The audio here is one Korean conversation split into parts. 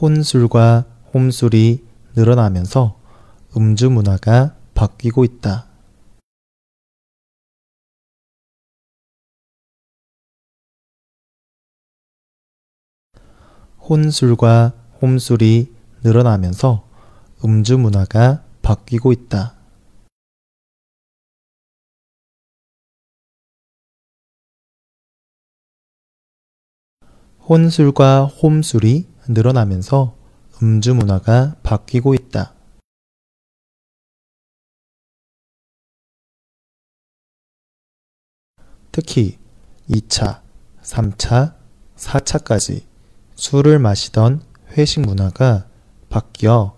혼술과 홈술이 늘어나면서 음주 문화가 바뀌고 있다. 혼술과 홈술이 늘어나면서 음주 문화가 바뀌고 있다. 혼술과 홈술이 늘어나면서 음주 문화가 바뀌고 있다. 특히 2차, 3차, 4차까지 술을 마시던 회식 문화가 바뀌어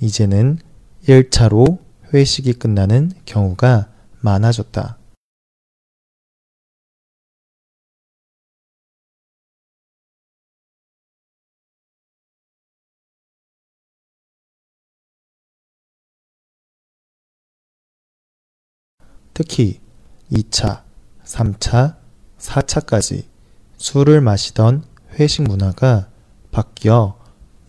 이제는 1차로 회식이 끝나는 경우가 많아졌다. 특히 2차, 3차, 4차까지 술을 마시던 회식 문화가 바뀌어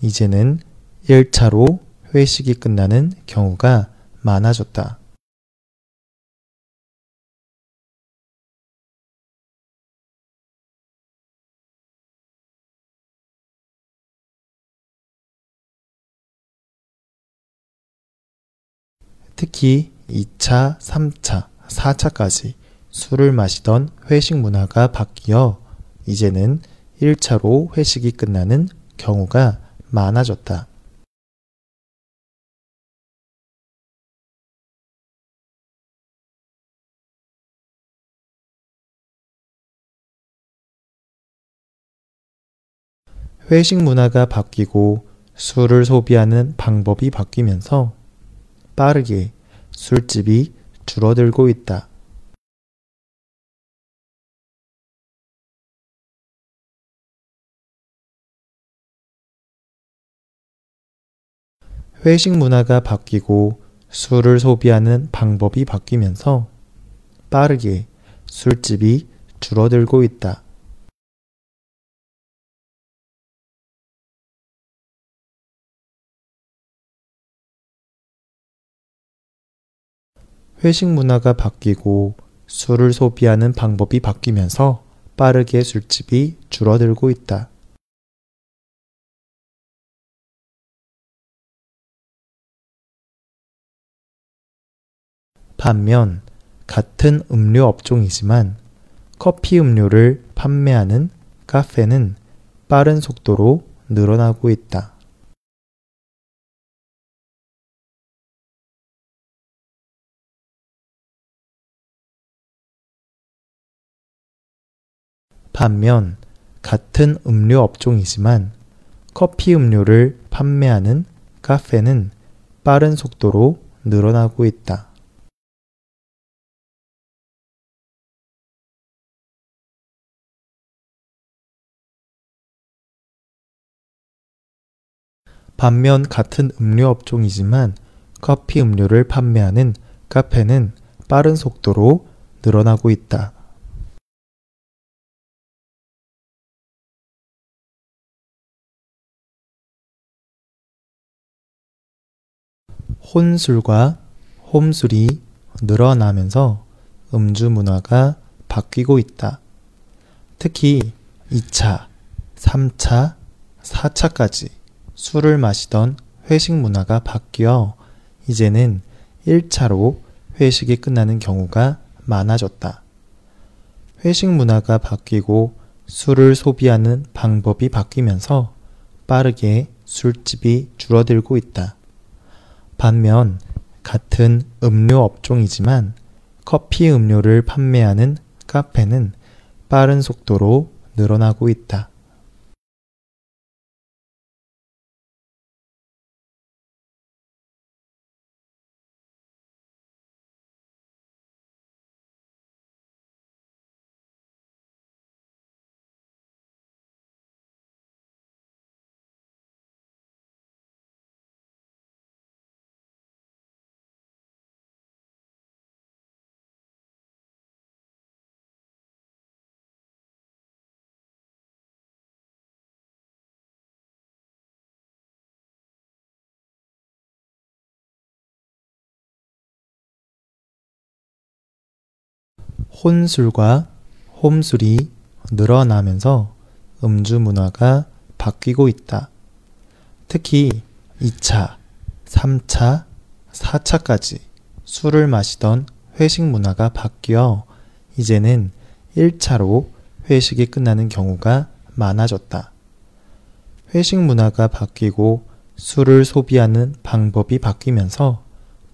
이제는 1차로 회식이 끝나는 경우가 많아졌다. 특히 2차, 3차, 4차까지 술을 마시던 회식 문화가 바뀌어 이제는 1차로 회식이 끝나는 경우가 많아졌다. 회식 문화가 바뀌고 술을 소비하는 방법이 바뀌면서 빠르게 술집이 줄어들고 있다. 회식 문화가 바뀌고 술을 소비하는 방법이 바뀌면서 빠르게 술집이 줄어들고 있다. 회식 문화가 바뀌고 술을 소비하는 방법이 바뀌면서 빠르게 술집이 줄어들고 있다. 반면 같은 음료 업종이지만 커피 음료를 판매하는 카페는 빠른 속도로 늘어나고 있다. 반면 같은 음료 업종이지만 커피 음료를 판매하는 카페는 빠른 속도로 늘어나고 있다. 반면 같은 음료 업종이지만 커피 음료를 판매하는 카페는 빠른 속도로 늘어나고 있다. 혼술과 홈술이 늘어나면서 음주 문화가 바뀌고 있다. 특히 2차, 3차, 4차까지 술을 마시던 회식 문화가 바뀌어 이제는 1차로 회식이 끝나는 경우가 많아졌다. 회식 문화가 바뀌고 술을 소비하는 방법이 바뀌면서 빠르게 술집이 줄어들고 있다. 반면 같은 음료 업종이지만 커피 음료를 판매하는 카페는 빠른 속도로 늘어나고 있다. 혼술과 홈술이 늘어나면서 음주 문화가 바뀌고 있다. 특히 2차, 3차, 4차까지 술을 마시던 회식 문화가 바뀌어 이제는 1차로 회식이 끝나는 경우가 많아졌다. 회식 문화가 바뀌고 술을 소비하는 방법이 바뀌면서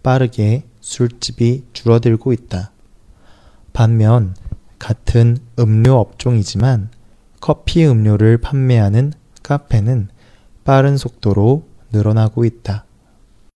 빠르게 술집이 줄어들고 있다. 반면 같은 음료 업종이지만 커피 음료를 판매하는 카페는 빠른 속도로 늘어나고 있다.